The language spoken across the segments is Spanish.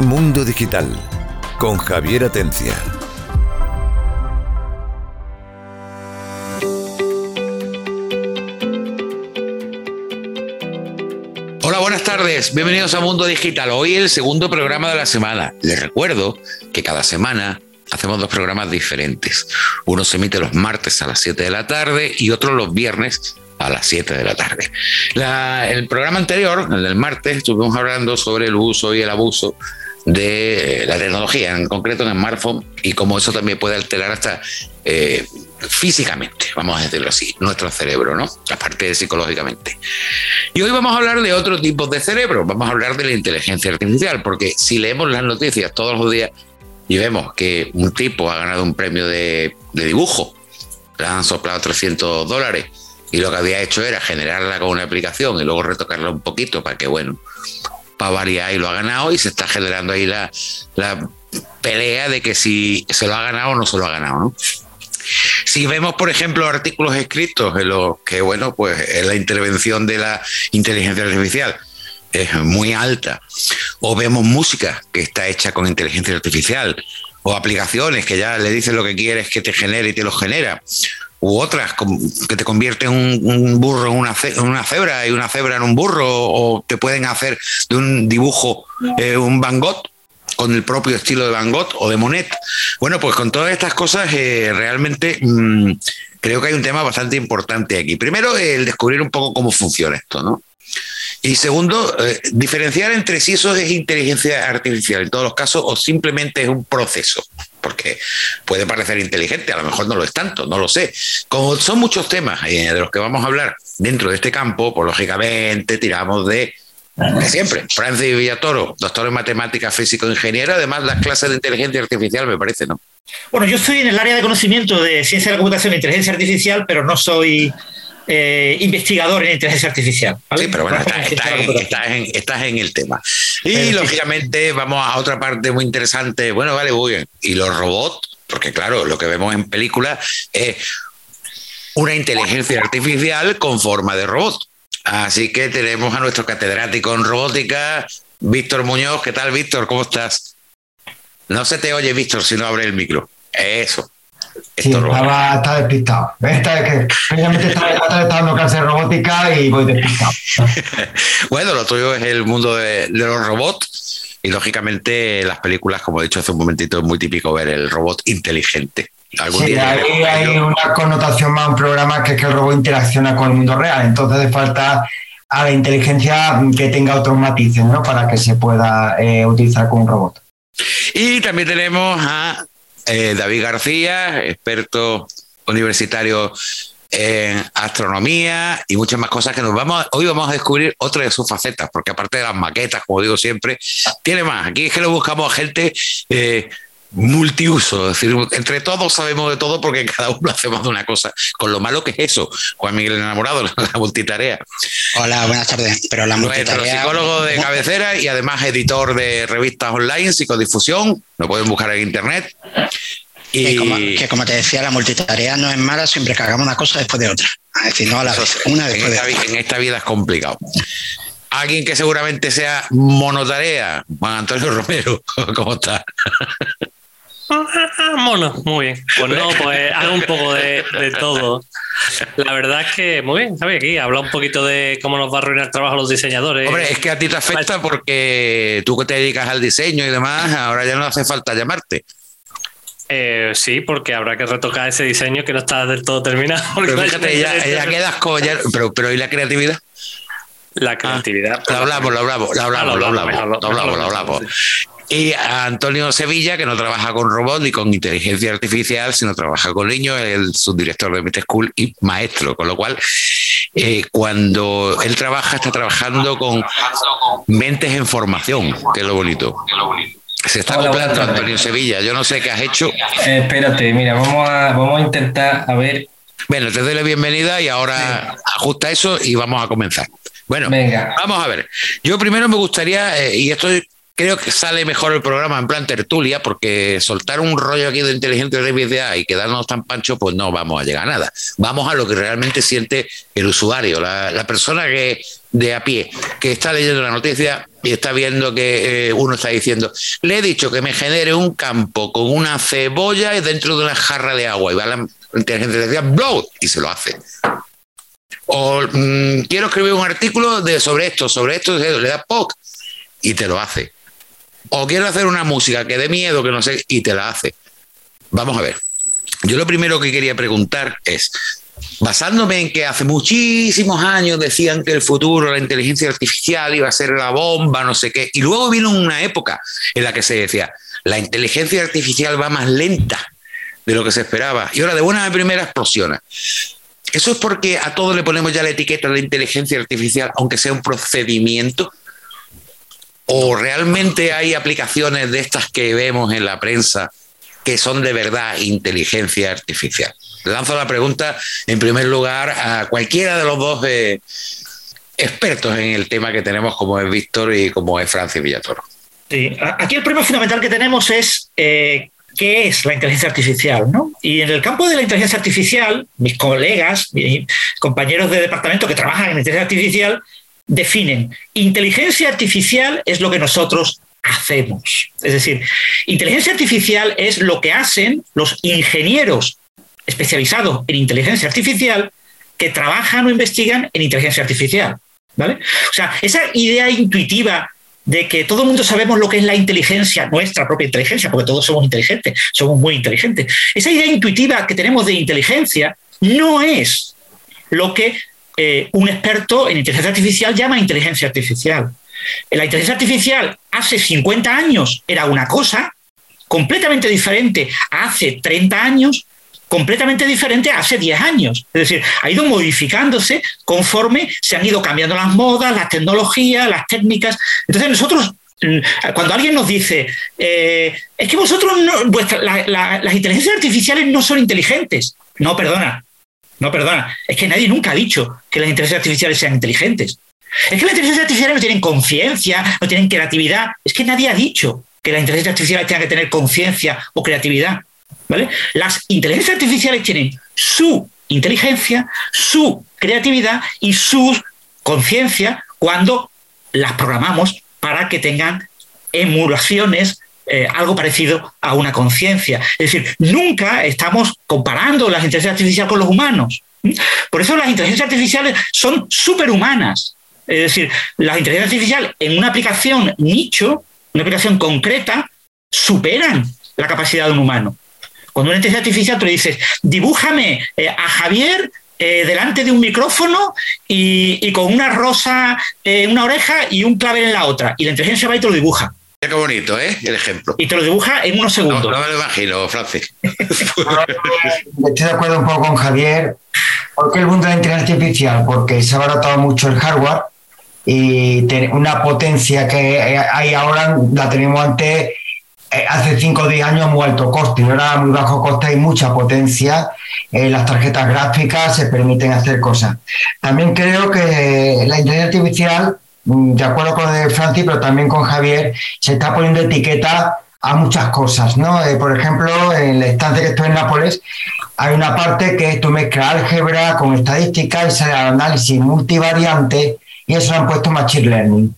Mundo Digital con Javier Atencia. Hola, buenas tardes. Bienvenidos a Mundo Digital. Hoy el segundo programa de la semana. Les recuerdo que cada semana hacemos dos programas diferentes. Uno se emite los martes a las 7 de la tarde y otro los viernes a las 7 de la tarde. el programa anterior, el del martes, estuvimos hablando sobre el uso y el abuso de la tecnología, en concreto en el smartphone, y cómo eso también puede alterar hasta eh, físicamente, vamos a decirlo así, nuestro cerebro, ¿no? Aparte de psicológicamente. Y hoy vamos a hablar de otro tipo de cerebro, vamos a hablar de la inteligencia artificial, porque si leemos las noticias todos los días y vemos que un tipo ha ganado un premio de, de dibujo, le han soplado 300 dólares, y lo que había hecho era generarla con una aplicación y luego retocarla un poquito para que, bueno, para variar y lo ha ganado y se está generando ahí la, la pelea de que si se lo ha ganado o no se lo ha ganado, ¿no? Si vemos, por ejemplo, artículos escritos en los que, bueno, pues la intervención de la inteligencia artificial es muy alta, o vemos música que está hecha con inteligencia artificial, o aplicaciones que ya le dices lo que quieres que te genere y te lo genera, u otras que te convierten un, burro en una, una, cebra y una cebra en un burro, o te pueden hacer de un dibujo eh, un Van Gogh con el propio estilo de Van Gogh o de Monet. Bueno, pues con todas estas cosas eh, realmente mm, creo que hay un tema bastante importante aquí. Primero, el descubrir un poco cómo funciona esto, ¿no? Y segundo, eh, diferenciar entre si eso es inteligencia artificial en todos los casos o simplemente es un proceso, porque puede parecer inteligente, a lo mejor no lo es tanto, no lo sé. Como son muchos temas eh, de los que vamos a hablar dentro de este campo, pues lógicamente tiramos de siempre. Francis Villatoro, doctor en matemáticas, físico, ingeniero, además las clases de inteligencia artificial, me parece, ¿no? Bueno, yo estoy en el área de conocimiento de ciencia de la computación e inteligencia artificial, pero no soy eh, investigador en inteligencia artificial. Sí, pero bueno, estás, en, el tema. Y lógicamente vamos a otra parte muy interesante. Bueno, vale, muy bien. Y los robots, porque claro, lo que vemos en películas es una inteligencia artificial con forma de robot. Así que tenemos a nuestro catedrático en robótica, Víctor Muñoz. ¿Qué tal, Víctor? ¿Cómo estás? No se te oye, Víctor, si no abre el micro. Eso. Sí, estaba, está despistado. Esta que precisamente estaba, estaba dando clase de robótica y voy despistado. bueno, lo tuyo es el mundo de, los robots y lógicamente las películas, como he dicho hace un momentito, es muy típico ver el robot inteligente. ¿Algún sí, ahí hay una connotación más un programa que es que el robot interacciona con el mundo real. Entonces hace falta a la inteligencia que tenga otros matices ¿no? para que se pueda eh, utilizar como un robot. Y también tenemos a eh, David García, experto universitario en astronomía y muchas más cosas que nos vamos hoy vamos a descubrir otra de sus facetas porque aparte de las maquetas como digo siempre tiene más. Aquí es que lo buscamos a gente eh, multiuso, es decir, entre todos sabemos de todo porque cada uno hace más de una cosa, con lo malo que es eso, Juan Miguel Enamorado, la multitarea. Hola, buenas tardes, pero la multitarea... Nuestro psicólogo de cabecera y además editor de revistas online, psicodifusión, lo pueden buscar en internet. Y... Que, como, te decía, la multitarea no es mala siempre que hagamos una cosa después de otra. Es decir, no a la vez, una después de otra. En esta vida es complicado alguien que seguramente sea monotarea, Juan Antonio Romero, ¿cómo está? Ah, mono, muy bien. Pues no, pues hago un poco de, todo. La verdad es que muy bien, ¿sabes? Aquí habla un poquito de cómo nos va a arruinar el trabajo los diseñadores. Hombre, es que a ti te afecta porque tú que te dedicas al diseño y demás, ahora ya no hace falta llamarte. Eh, sí, porque habrá que retocar ese diseño que no está del todo terminado. Pero fíjate, ya, quedas con. pero, pero ¿y la creatividad? La creatividad. lo hablamos, lo hablamos, lo hablamos, lo hablamos, lo hablamos, lo hablamos. Y a Antonio Sevilla, que no trabaja con robots ni con inteligencia artificial, sino trabaja con niños, es el subdirector de Meta School y maestro, con lo cual eh, cuando él trabaja, está trabajando con mentes en formación, que es lo bonito. Se está acoplando Antonio Sevilla. Yo no sé qué has hecho. Eh, espérate, mira, vamos a, vamos a intentar a ver. Bueno, te doy la bienvenida y ahora ajusta eso y vamos a comenzar. Bueno, vamos a ver. Yo primero me gustaría, eh, y esto creo que sale mejor el programa en plan tertulia, porque soltar un rollo aquí de inteligencia artificial y quedarnos tan pancho, pues no vamos a llegar a nada. Vamos a lo que realmente siente el usuario, la, persona que de a pie, que está leyendo la noticia y está viendo que eh, uno está diciendo, le he dicho que me genere un campo con una cebolla dentro de una jarra de agua y va la inteligencia artificial, blow, y se lo hace. O mm, quiero escribir un artículo de, sobre esto, sobre esto, le da POC y te lo hace. O quiero hacer una música que dé miedo, que no sé, y te la hace. Vamos a ver. Yo lo primero que quería preguntar es, basándome en que hace muchísimos años decían que el futuro, la inteligencia artificial iba a ser la bomba, no sé qué, y luego vino una época en la que se decía, la inteligencia artificial va más lenta de lo que se esperaba, y ahora de buena primera explosiona. Eso es porque a todo le ponemos ya la etiqueta de inteligencia artificial, aunque sea un procedimiento. ¿O realmente hay aplicaciones de estas que vemos en la prensa que son de verdad inteligencia artificial? Lanzo la pregunta en primer lugar a cualquiera de los dos eh, expertos en el tema que tenemos, como es Víctor y como es Francis Villatoro. Sí, aquí el problema fundamental que tenemos es eh, qué es la inteligencia artificial. ¿no? Y en el campo de la inteligencia artificial, mis colegas, mis compañeros de departamento que trabajan en inteligencia artificial, definen inteligencia artificial es lo que nosotros hacemos. Es decir, inteligencia artificial es lo que hacen los ingenieros especializados en inteligencia artificial que trabajan o investigan en inteligencia artificial. ¿vale? O sea, esa idea intuitiva de que todo el mundo sabemos lo que es la inteligencia, nuestra propia inteligencia, porque todos somos inteligentes, somos muy inteligentes. Esa idea intuitiva que tenemos de inteligencia no es lo que eh, un experto en inteligencia artificial llama inteligencia artificial. La inteligencia artificial hace 50 años era una cosa completamente diferente a hace 30 años, completamente diferente a hace 10 años. Es decir, ha ido modificándose conforme se han ido cambiando las modas, las tecnologías, las técnicas. Entonces nosotros mm, cuando alguien nos dice, eh, es que vosotros, las inteligencias artificiales no son inteligentes. No, perdona, no, perdona. Es que nadie nunca ha dicho que las inteligencias artificiales sean inteligentes. Es que las inteligencias artificiales no tienen conciencia, no tienen creatividad. Es que nadie ha dicho que las inteligencias artificiales tengan que tener conciencia o creatividad. ¿vale? Las inteligencias artificiales tienen su inteligencia, su creatividad y su conciencia cuando las programamos para que tengan emulaciones eh, algo parecido a una conciencia. Es decir, nunca estamos comparando las inteligencias artificiales con los humanos. Por eso las inteligencias artificiales son superhumanas. Es decir, las inteligencias artificiales en una aplicación nicho, una aplicación concreta, superan la capacidad de un humano. Cuando una inteligencia artificial tú le dices, dibújame eh, a Javier eh, delante de un micrófono y, con una rosa en una oreja y un clavel en la otra. Y la inteligencia va y te lo dibuja. Qué bonito, ¿eh? El ejemplo. Y te lo dibuja en unos segundos. No, me lo imagino, Francis. Estoy de acuerdo un poco con Javier. ¿Por qué el mundo de la inteligencia artificial? Porque se ha abaratado mucho el hardware y una potencia que hay ahora la tenemos antes eh, hace 5 o 10 años muy alto coste, ahora muy bajo coste y mucha potencia. Eh, las tarjetas gráficas se permiten hacer cosas. También creo que la inteligencia artificial de acuerdo con Francis, pero también con Javier, se está poniendo etiqueta a muchas cosas, ¿no? Eh, por ejemplo, en la estancia que estoy en Nápoles, hay una parte que tú mezclas álgebra con estadística y sale análisis multivariante y eso lo han puesto Machine Learning.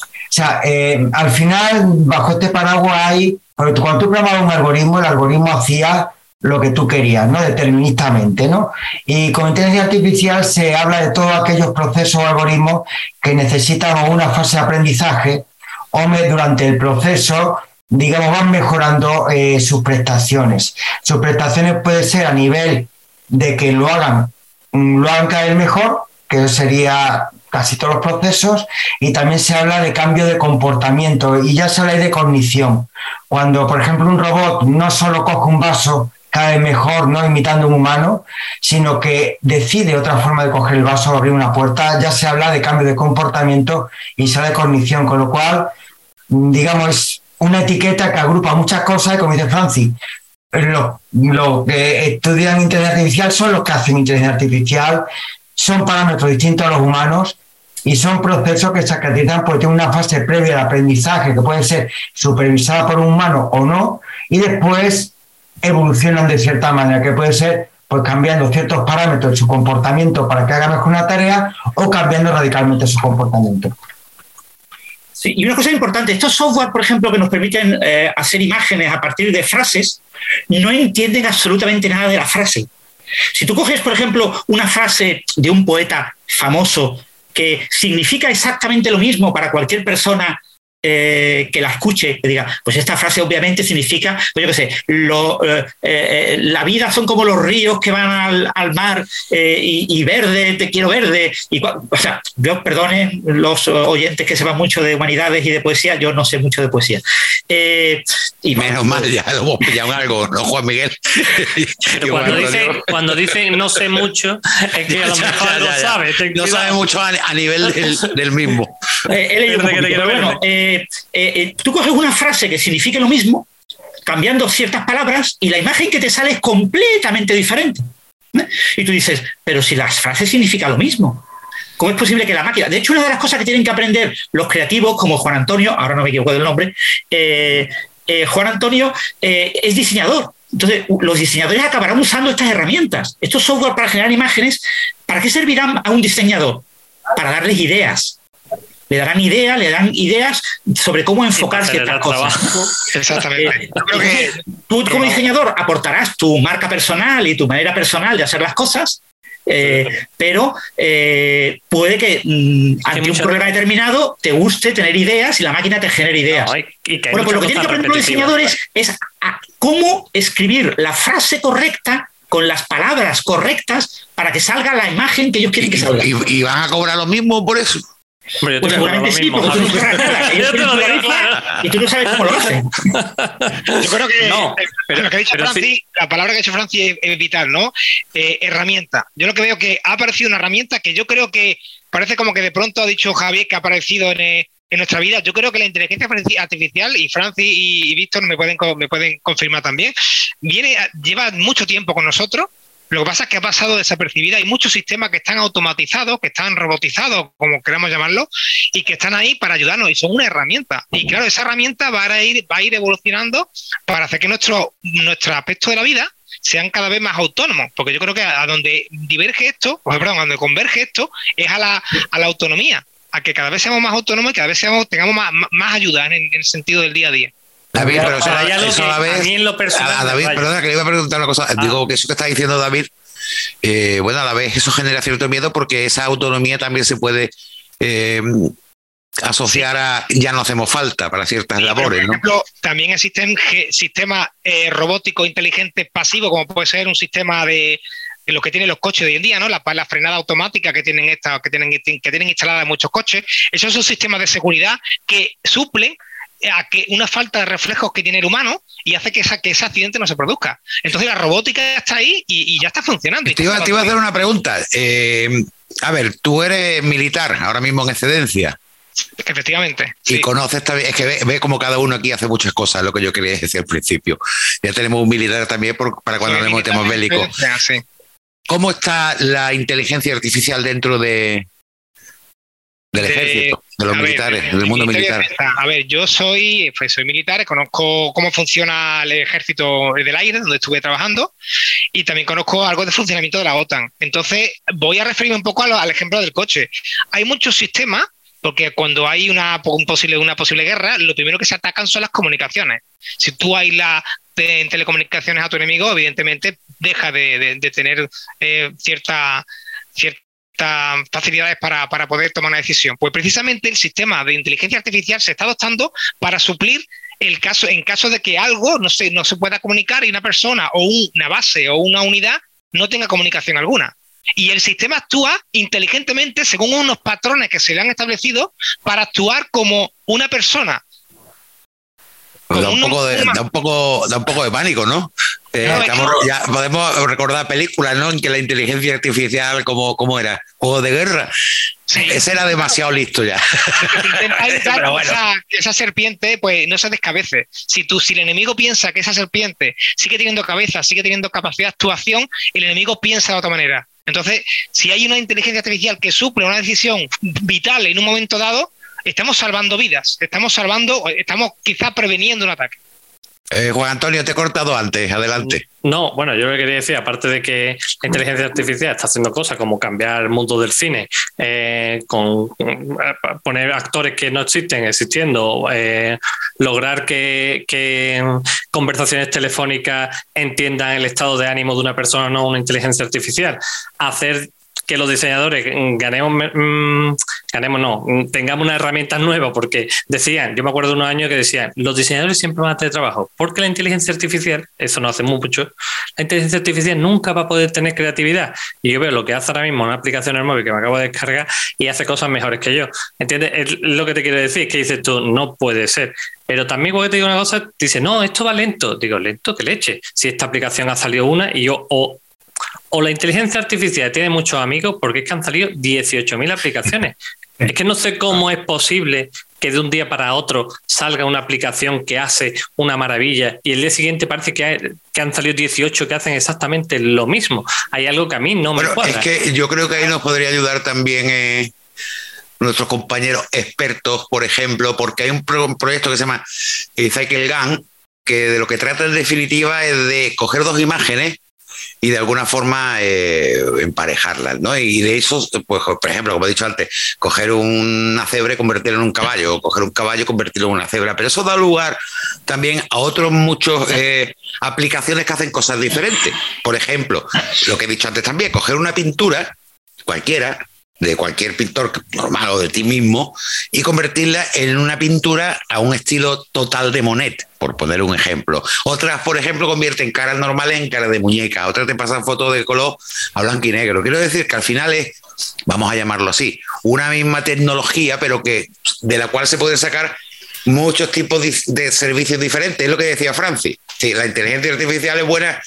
O sea, eh, al final, bajo este paraguas hay, cuando tú programabas un algoritmo, el algoritmo hacía lo que tú querías, ¿no? Deterministamente, ¿no? Y con inteligencia artificial se habla de todos aquellos procesos o algoritmos que necesitan una fase de aprendizaje o durante el proceso, digamos, van mejorando eh, sus prestaciones. Sus prestaciones puede ser a nivel de que lo hagan, mm, lo hagan cada vez mejor, que sería casi todos los procesos, y también se habla de cambio de comportamiento y ya se habla de cognición. Cuando, por ejemplo, un robot no solo coge un vaso cada vez mejor, no imitando un humano, sino que decide otra forma de coger el vaso abrir una puerta, ya se habla de cambio de comportamiento y habla de cognición, con lo cual, digamos, es una etiqueta que agrupa muchas cosas y como dice Francis, lo, lo que estudian inteligencia artificial son los que hacen inteligencia artificial, son parámetros distintos a los humanos y son procesos que se caracterizan porque tienen una fase previa de aprendizaje que puede ser supervisada por un humano o no, y después evolucionan de cierta manera, que puede ser pues cambiando ciertos parámetros de su comportamiento para que haga mejor una tarea o cambiando radicalmente su comportamiento. y una cosa importante, estos software, por ejemplo, que nos permiten eh, hacer imágenes a partir de frases, no entienden absolutamente nada de la frase. Si tú coges, por ejemplo, una frase de un poeta famoso que significa exactamente lo mismo para cualquier persona eh, que la escuche, que diga, pues esta frase obviamente significa, pues yo qué sé, eh, eh, la vida son como los ríos que van al, mar y, verde, te quiero verde. Y, o sea, yo perdone los oyentes que se van mucho de humanidades y de poesía, yo no sé mucho de poesía. Y Menos mal, ya lo hemos pillado algo, ¿no, Juan Miguel? cuando, dicen, no sé mucho, es que a lo mejor lo sabe. No sabe mucho a, nivel del, mismo. él bueno, eh, eh, tú coges una frase que signifique lo mismo, cambiando ciertas palabras, y la imagen que te sale es completamente diferente. ¿eh? Y tú dices, pero si las frases significan lo mismo, ¿cómo es posible que la máquina? De hecho, una de las cosas que tienen que aprender los creativos, como Juan Antonio, ahora no me equivoco del nombre, Juan Antonio es diseñador. Entonces, los diseñadores acabarán usando estas herramientas, estos software para generar imágenes. ¿Para qué servirán a un diseñador? Para darles ideas, le darán ideas, le dan ideas sobre cómo enfocar ciertas cosas. Exactamente. Eh, tú como diseñador aportarás tu marca personal y tu manera personal de hacer las cosas, eh, pero eh, puede que mm, ante un problema determinado te guste tener ideas y la máquina te genere ideas. bueno, pues lo que tienen que aprender los diseñadores es cómo escribir la frase correcta con las palabras correctas para que salga la imagen que ellos quieren que salga. y van a cobrar lo mismo por eso? Hombre, pues seguramente sí, porque tú no y tú no sabes cómo lo hacen. Yo creo que no, pero, lo que ha dicho Francis, la palabra que ha dicho Francis es, vital, ¿no? Eh, herramienta. Yo lo que veo que ha aparecido una herramienta que yo creo que parece como que de pronto ha dicho Javier que ha aparecido en, eh, en nuestra vida. Yo creo que la inteligencia artificial, y Francis y, Víctor me pueden, me pueden confirmar también, viene, lleva mucho tiempo con nosotros lo que pasa es que ha pasado desapercibida. Hay muchos sistemas que están automatizados, que están robotizados, como queramos llamarlo, y que están ahí para ayudarnos y son una herramienta. Y claro, esa herramienta va a ir, va a ir evolucionando para hacer que nuestro, nuestro aspecto de la vida sean cada vez más autónomos, porque yo creo que a donde diverge esto, perdón, a donde converge esto, es a la, a la autonomía, a que cada vez seamos más autónomos y cada vez seamos, tengamos más, más ayuda en, el sentido del día a día. David, pero eso, eso a la vez. A, David, perdona, que le iba a preguntar una cosa. Ah. Digo que eso que está diciendo David, eh, bueno, a la vez eso genera cierto miedo porque esa autonomía también se puede eh, asociar a ya no hacemos falta para ciertas labores. por ejemplo, también existen sistemas eh, robóticos inteligentes pasivos, como puede ser un sistema de, lo que tienen los coches de hoy en día, ¿no? La, la frenada automática que tienen esta, que tienen, que tienen instalada en muchos coches. Esos son sistemas de seguridad que suplen a que una falta de reflejos que tiene el humano y hace que, esa, que ese accidente no se produzca. Entonces la robótica está ahí y, ya está funcionando. Te iba, a hacer una pregunta. Eh, a ver, tú eres militar ahora mismo en excedencia. Efectivamente. Y conoces también, es que ve, como cada uno aquí hace muchas cosas, lo que yo quería decir al principio. Ya tenemos un militar también para cuando nos metemos bélicos. ¿Cómo está la inteligencia artificial dentro de, del ejército, de los militares, del mundo militar. A ver, yo soy, pues soy militar, conozco cómo funciona el ejército del aire, donde estuve trabajando, y también conozco algo de funcionamiento de la OTAN. Entonces, voy a referirme un poco al, ejemplo del coche. Hay muchos sistemas porque cuando hay una, posible, una posible guerra, lo primero que se atacan son las comunicaciones. Si tú la en telecomunicaciones a tu enemigo, evidentemente deja de, tener eh, cierta, cierta facilidades para, poder tomar una decisión? Pues precisamente el sistema de inteligencia artificial se está adoptando para suplir el caso, en caso de que algo no se, no se pueda comunicar y una persona o una base o una unidad no tenga comunicación alguna. Y el sistema actúa inteligentemente según unos patrones que se le han establecido para actuar como una persona. da, un poco de, da, un poco, da un poco de pánico, ¿no? Eh, ya podemos recordar películas, ¿no? En que la inteligencia artificial, como ¿cómo era? Juego de guerra. Ese era demasiado listo ya. esa, serpiente, pues no se descabece. Si tú, si el enemigo piensa que esa serpiente sigue teniendo cabeza, sigue teniendo capacidad de actuación, el enemigo piensa de otra manera. Entonces, si hay una inteligencia artificial que suple una decisión vital en un momento dado, estamos salvando vidas, estamos salvando, estamos quizá preveniendo un ataque. Eh, Juan Antonio, te he cortado antes, adelante. No, bueno, yo lo que quería decir, aparte de que la inteligencia artificial está haciendo cosas como cambiar el mundo del cine, eh, con poner actores que no existen existiendo, eh, lograr que, que, conversaciones telefónicas entiendan el estado de ánimo de una persona, no una inteligencia artificial, hacer que los diseñadores ganemos, mm, ganemos no, tengamos una herramienta nueva, porque decían, yo me acuerdo de unos años que decían, los diseñadores siempre van a tener trabajo, porque la inteligencia artificial, eso no hace mucho, la inteligencia artificial nunca va a poder tener creatividad. Y yo veo lo que hace ahora mismo una aplicación en el móvil que me acabo de descargar y hace cosas mejores que yo. ¿Entiendes? lo que te quiero decir, que dices tú, no puede ser. Pero también cuando te digo una cosa, dice, no, esto va lento. Digo, lento, que leche. Si esta aplicación ha salido una y yo o o la inteligencia artificial tiene muchos amigos porque es que han salido 18.000 aplicaciones. es que no sé cómo es posible que de un día para otro salga una aplicación que hace una maravilla y el día siguiente parece que, han salido 18 que hacen exactamente lo mismo. Hay algo que a mí no me cuadra. Es que yo creo que ahí nos podría ayudar también eh, nuestros compañeros expertos, por ejemplo, porque hay un, proyecto que se llama Cycle Gun, que de lo que trata en definitiva es de coger dos imágenes y de alguna forma eh, emparejarlas, ¿no? Y de eso, pues, por ejemplo, como he dicho antes, coger una cebra y en un caballo, o coger un caballo y convertirlo en una cebra. Pero eso da lugar también a otros muchos eh, aplicaciones que hacen cosas diferentes. Por ejemplo, lo que he dicho antes también, coger una pintura, cualquiera, de cualquier pintor normal o de ti mismo y convertirla en una pintura a un estilo total de Monet, por poner un ejemplo. Otras, por ejemplo, convierten caras normales en caras de muñeca, otras te pasan fotos de color a blanco y negro. Quiero decir que al final es, vamos a llamarlo así, una misma tecnología, pero que de la cual se pueden sacar muchos tipos de servicios diferentes. Es lo que decía Francis. Si la inteligencia artificial es buena,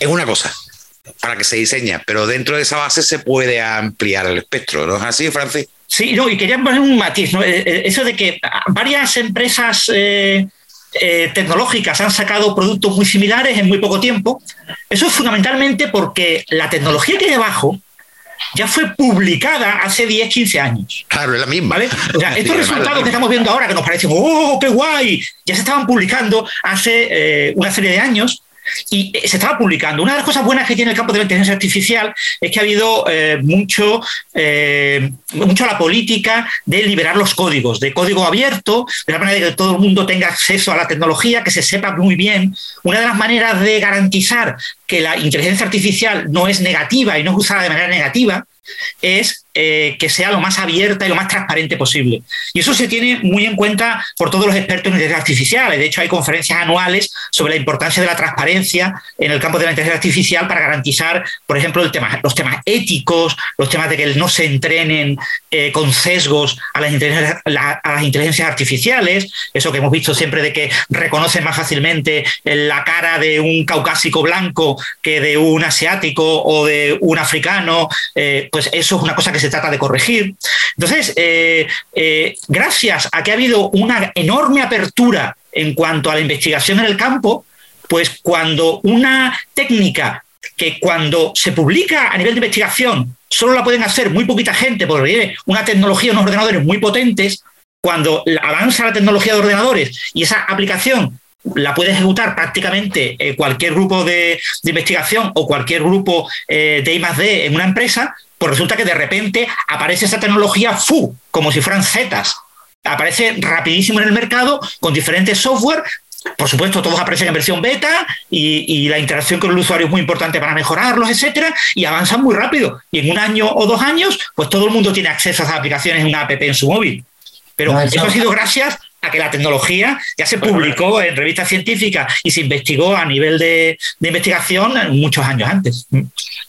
es una cosa para que se diseña, pero dentro de esa base se puede ampliar el espectro, ¿no es así, Francis? Sí, no, y quería poner un matiz, ¿no? Eh, eh, eso de que varias empresas eh, tecnológicas han sacado productos muy similares en muy poco tiempo, eso es fundamentalmente porque la tecnología que hay debajo ya fue publicada hace 10, 15 años. Claro, es la misma. ¿vale? O sea, estos resultados que estamos viendo ahora, que nos parecen, ¡oh, qué guay! Ya se estaban publicando hace una serie de años y se estaba publicando. Una de las cosas buenas que tiene el campo de la inteligencia artificial es que ha habido eh, mucho, eh, mucho la política de liberar los códigos, de código abierto, de la manera de que todo el mundo tenga acceso a la tecnología, que se sepa muy bien. Una de las maneras de garantizar que la inteligencia artificial no es negativa y no es usada de manera negativa es eh, que sea lo más abierta y lo más transparente posible. Y eso se tiene muy en cuenta por todos los expertos en inteligencia artificial. De hecho, hay conferencias anuales sobre la importancia de la transparencia en el campo de la inteligencia artificial para garantizar, por ejemplo, el tema, los temas éticos, los temas de que no se entrenen eh, con sesgos a las, a las inteligencias artificiales, eso que hemos visto siempre de que reconocen más fácilmente la cara de un caucásico blanco que de un asiático o de un africano, eh, pues eso es una cosa que se trata de corregir. Entonces, eh, eh, gracias a que ha habido una enorme apertura en cuanto a la investigación en el campo, pues cuando una técnica que cuando se publica a nivel de investigación solo la pueden hacer muy poquita gente porque tiene una tecnología, unos ordenadores muy potentes, cuando avanza la tecnología de ordenadores y esa aplicación la puede ejecutar prácticamente eh, cualquier grupo de, investigación o cualquier grupo de I+D en una empresa, pues resulta que de repente aparece esa tecnología FU, como si fueran Zetas. Aparece rapidísimo en el mercado con diferentes software. Por supuesto, todos aparecen en versión beta y, la interacción con el usuario es muy importante para mejorarlos, etcétera, y avanzan muy rápido. Y en un año o dos años, pues todo el mundo tiene acceso a esas aplicaciones en una app en su móvil. Pero eso ha sido gracias a que la tecnología ya se publicó en revistas científicas y se investigó a nivel de, investigación muchos años antes.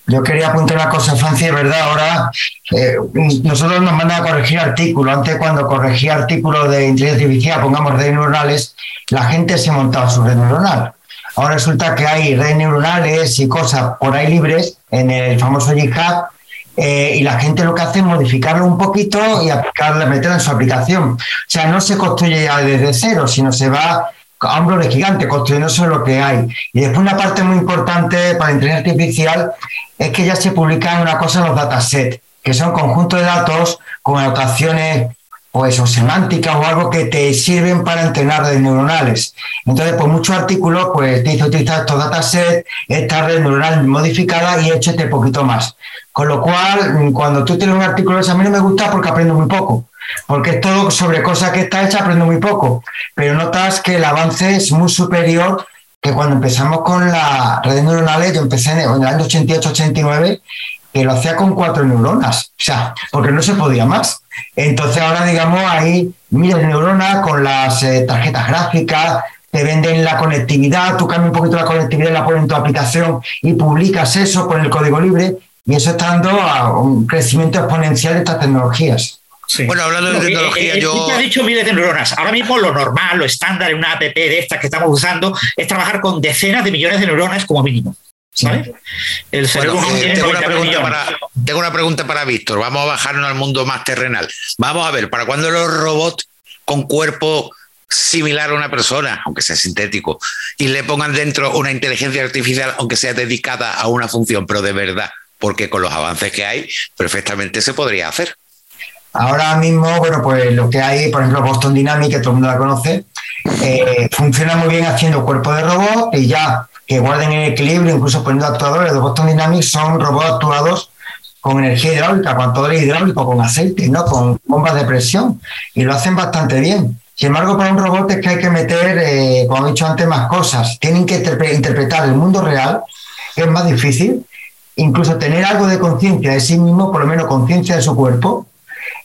Yo quería apuntar una cosa, Francia, verdad, ahora eh, nosotros nos mandan a corregir artículos. Antes cuando corregía artículos de inteligencia artificial, pongamos redes neuronales, la gente se montaba su red neuronal. Ahora resulta que hay redes neuronales y cosas por ahí libres en el famoso GitHub eh, y la gente lo que hace es modificarlo un poquito y aplicarle, meterlo en su aplicación. O sea, no se construye ya desde cero, sino se va a hombros de gigante, construyéndose lo que hay. Y después una parte muy importante para la inteligencia artificial es que ya se publican una cosa en los datasets, que son conjuntos de datos con anotaciones o semánticas o algo que te sirven para entrenar redes neuronales. Entonces, pues muchos artículos pues te dice utilizar estos datasets, esta red neuronal modificada y échate poquito más. Con lo cual, cuando tú tienes un artículo, a mí no me gusta porque aprendo muy poco porque es todo sobre cosas que está hecha, aprendo muy poco, pero notas que el avance es muy superior que cuando empezamos con las redes neuronales, yo empecé en el año 88-89, que lo hacía con cuatro neuronas, o sea, porque no se podía más. Entonces ahora, digamos, hay miles de neuronas con las eh, tarjetas gráficas, te venden la conectividad, tú cambias un poquito la conectividad, la pones en tu aplicación y publicas eso con el código libre, y eso está dando a un crecimiento exponencial de estas tecnologías. Bueno, hablando de tecnología, eh, eh, yo. Te has dicho miles de neuronas. Ahora mismo lo normal, lo estándar en una app de estas que estamos usando es trabajar con decenas de millones de neuronas como mínimo. ¿Sabes? El cerebro eh, tengo, una pregunta para, tengo una pregunta para Víctor. Vamos a bajarnos al mundo más terrenal. Vamos a ver, ¿para cuándo los robots con cuerpo similar a una persona, aunque sea sintético, y le pongan dentro una inteligencia artificial, aunque sea dedicada a una función, pero de verdad? Porque con los avances que hay, perfectamente se podría hacer. Ahora mismo, bueno, pues lo que hay, por ejemplo, Boston Dynamics, que todo el mundo la conoce, eh, funciona muy bien haciendo cuerpos de robot y ya que guarden el equilibrio, incluso poniendo actuadores de Boston Dynamics, son robots actuados con energía hidráulica, con actuadores hidráulicos, con aceite, ¿no? con bombas de presión, y lo hacen bastante bien. Sin embargo, para un robot es que hay que meter, eh, como he dicho antes, más cosas. Tienen que interpretar el mundo real, que es más difícil, incluso tener algo de conciencia de sí mismo, por lo menos conciencia de su cuerpo,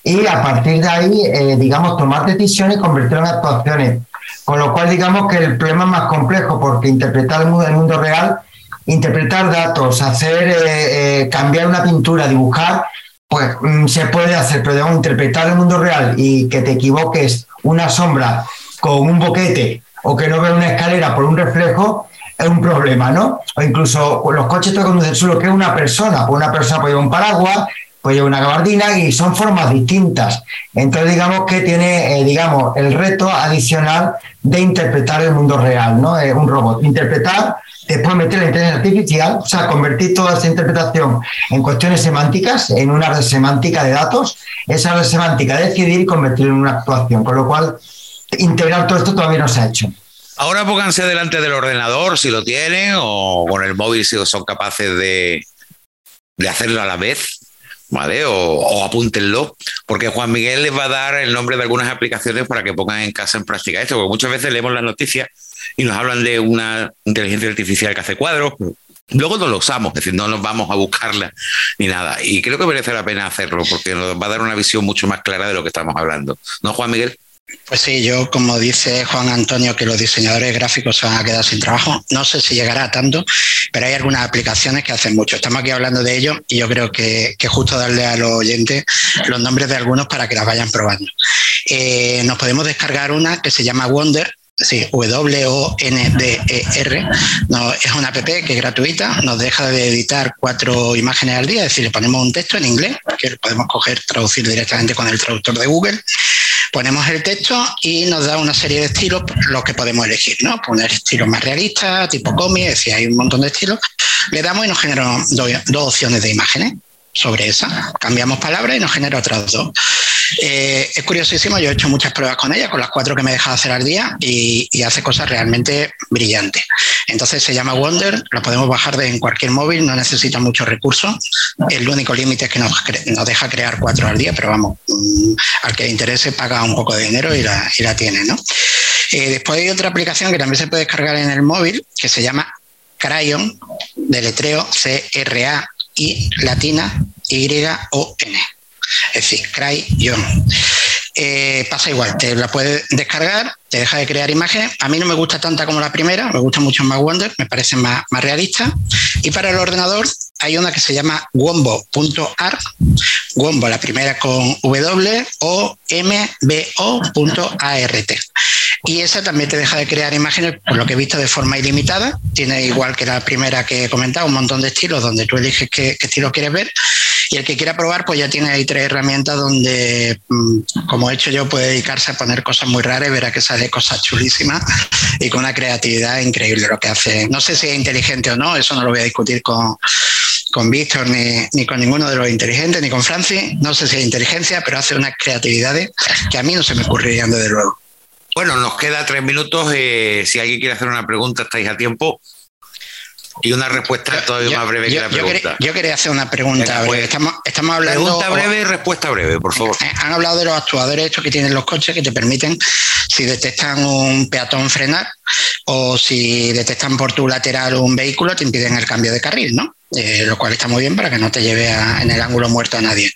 y a partir de ahí, eh, digamos, tomar decisiones convertirlo en actuaciones. Con lo cual, digamos que el problema es más complejo porque interpretar el mundo, el mundo real, interpretar datos, hacer, eh, eh, cambiar una pintura, dibujar, pues mm, se puede hacer, pero digamos, interpretar el mundo real y que te equivoques una sombra con un boquete o que no veas una escalera por un reflejo, es un problema, ¿no? O incluso los coches te conducen solo que una persona, pues una persona puede llevar un paraguas, pues una gabardina y son formas distintas. Entonces, digamos que tiene, eh, digamos, el reto adicional de interpretar el mundo real, ¿no? Es un robot. Interpretar, después meter la inteligencia artificial, o sea, convertir toda esa interpretación en cuestiones semánticas, en una red semántica de datos, esa red semántica decidir y convertirlo en una actuación. Con lo cual, integrar todo esto todavía no se ha hecho. Ahora pónganse delante del ordenador si lo tienen o con el móvil si son capaces de, de hacerlo a la vez ¿vale? O, apúntenlo, porque Juan Miguel les va a dar el nombre de algunas aplicaciones para que pongan en casa en práctica esto, porque muchas veces leemos las noticias y nos hablan de una inteligencia artificial que hace cuadros, luego no lo usamos, es decir, no nos vamos a buscarla ni nada. Y creo que merece la pena hacerlo, porque nos va a dar una visión mucho más clara de lo que estamos hablando. ¿No, Juan Miguel? Pues sí, yo como dice Juan Antonio que los diseñadores gráficos se van a quedar sin trabajo, no sé si llegará a tanto, pero hay algunas aplicaciones que hacen mucho. Estamos aquí hablando de ello y yo creo que, es justo darle a los oyentes los nombres de algunos para que las vayan probando. Eh, nos podemos descargar una que se llama Wonder, sí, W-O-N-D-E-R. No, es una app que es gratuita, nos deja de editar cuatro imágenes al día, es decir, le ponemos un texto en inglés, que podemos coger, traducir directamente con el traductor de Google ponemos el texto y nos da una serie de estilos los que podemos elegir, ¿no? Poner estilos más realistas, tipo cómic, decir, hay un montón de estilos. Le damos y nos generan dos, dos opciones de imágenes sobre esa. Cambiamos palabras y nos genera otras dos. Eh, es curiosísimo, yo he hecho muchas pruebas con ella, con las cuatro que me he dejado hacer al día y, hace cosas realmente brillantes. Entonces se llama Wonder, lo podemos bajar de en cualquier móvil, no necesita muchos recursos. El único límite es que nos, deja crear cuatro al día, pero vamos, mm, al que le interese paga un poco de dinero y la, y la tiene. ¿no? Eh, después hay otra aplicación que también se puede descargar en el móvil que se llama Crayon, de letreo C-R-A y latina Y-O-N. Es decir, Crayon. Eh, pasa igual, te la puedes descargar, te deja de crear imágenes. A mí no me gusta tanta como la primera, me gusta mucho más Wonder, me parece más, más realista. Y para el ordenador hay una que se llama wombo.art, Wombo, la primera con W o MBO.art. Y esa también te deja de crear imágenes, por lo que he visto, de forma ilimitada. Tiene igual que la primera que he comentado, un montón de estilos donde tú eliges qué, estilo quieres ver. Y el que quiera probar, pues ya tiene ahí tres herramientas donde, mm, como he hecho yo, puede dedicarse a poner cosas muy raras y verá que sale cosas chulísimas y con una creatividad increíble lo que hace. No sé si es inteligente o no, eso no lo voy a discutir con, con Víctor ni, ni, con ninguno de los inteligentes, ni con Francis. No sé si es inteligencia, pero hace unas creatividades que a mí no se me ocurrirían desde luego. Bueno, nos queda tres minutos. Eh, si alguien quiere hacer una pregunta, estáis a tiempo. Y una respuesta todavía más breve que la pregunta. Yo quería, hacer una pregunta. Pues, estamos, estamos hablando. Pregunta breve y respuesta breve, por favor. Eh, han hablado de los actuadores estos que tienen los coches que te permiten, si detectan un peatón, frenar, o si detectan por tu lateral un vehículo, te impiden el cambio de carril, ¿no? Eh, lo cual está muy bien para que no te lleve en el ángulo muerto a nadie.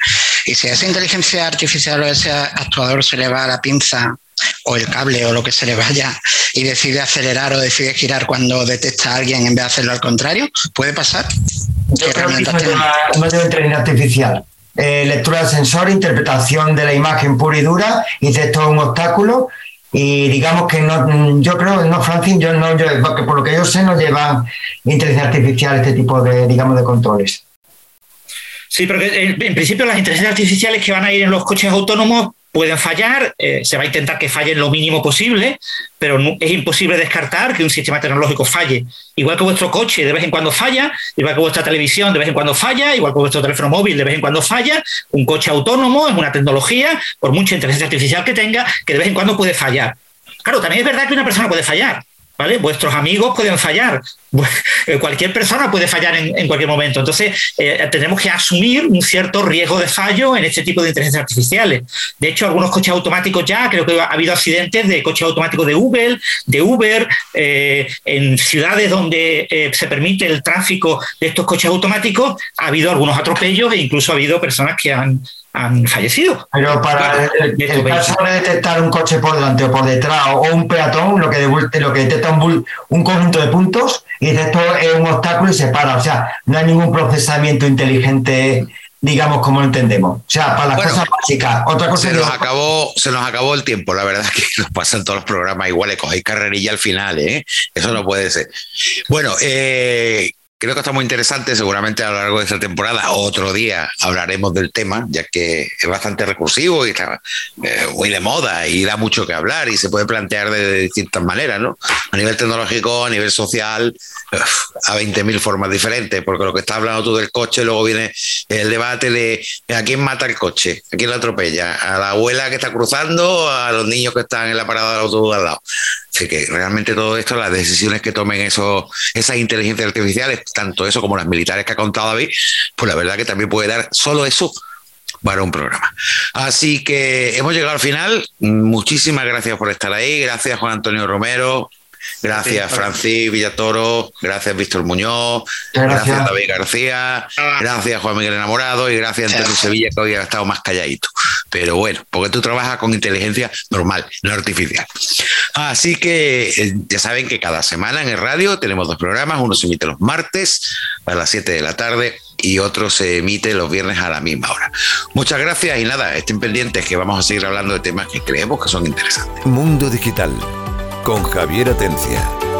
Y si a esa inteligencia artificial o a ese actuador se le va la pinza o el cable o lo que se le vaya y decide acelerar o decide girar cuando detecta a alguien en vez de hacerlo al contrario, ¿puede pasar? Yo creo que no de inteligencia artificial. Eh, lectura del sensor, interpretación de la imagen pura y dura, y esto es un obstáculo, y digamos que no, yo creo, no, Francis, yo no, yo, porque por lo que yo sé, no lleva inteligencia artificial este tipo de, digamos, de controles. Sí, pero en, principio las inteligencias artificiales que van a ir en los coches autónomos pueden fallar, eh, se va a intentar que fallen lo mínimo posible, pero es imposible descartar que un sistema tecnológico falle. Igual que vuestro coche de vez en cuando falla, igual que vuestra televisión de vez en cuando falla, igual que vuestro teléfono móvil de vez en cuando falla, un coche autónomo es una tecnología, por mucha inteligencia artificial que tenga, que de vez en cuando puede fallar. Claro, también es verdad que una persona puede fallar, Vuestros amigos pueden fallar, eh, cualquier persona puede fallar en, cualquier momento. Entonces, eh, tenemos que asumir un cierto riesgo de fallo en este tipo de inteligencias artificiales. De hecho, algunos coches automáticos ya, creo que ha habido accidentes de coches automáticos de Uber, de Uber, eh, en ciudades donde se permite el tráfico de estos coches automáticos, ha habido algunos atropellos e incluso ha habido personas que han, han fallecido. Pero para el, caso de detectar un coche por delante o por detrás o un peatón, lo que, lo que detecta un, un conjunto de puntos y dice esto es un obstáculo y se para. O sea, no hay ningún procesamiento inteligente digamos, como lo entendemos. O sea, para las cosas básicas. Otra cosa se, nos acabó, se nos acabó el tiempo, la verdad es que nos pasan todos los programas iguales, cogéis carrerilla al final, ¿eh? Eso no puede ser. Bueno, eh, Creo que está muy interesante, seguramente a lo largo de esta temporada, otro día hablaremos del tema, ya que es bastante recursivo y está eh, muy de moda y da mucho que hablar y se puede plantear de, distintas maneras, ¿no? A nivel tecnológico, a nivel social, a 20.000 formas diferentes, porque lo que está hablando tú del coche, luego viene el debate de a quién mata el coche, a quién lo atropella, a la abuela que está cruzando, a los niños que están en la parada del autobús al lado. Que realmente todo esto, las decisiones que tomen eso, esas inteligencias artificiales, tanto eso como las militares que ha contado David, pues la verdad que también puede dar solo eso para un programa. Así que hemos llegado al final. Muchísimas gracias por estar ahí. Gracias Juan Antonio Romero, Gracias, Francis Villatoro. Gracias, Víctor Muñoz. Gracias, David García. Gracias, Juan Miguel Enamorado. Y gracias, Antonio Sevilla, que hoy ha estado más calladito. Pero bueno, porque tú trabajas con inteligencia normal, no artificial. Así que eh, ya saben que cada semana en el radio tenemos dos programas. Uno se emite los martes a las 7 de la tarde y otro se emite los viernes a la misma hora. Muchas gracias y nada, estén pendientes que vamos a seguir hablando de temas que creemos que son interesantes. Mundo Digital con Javier Atencia.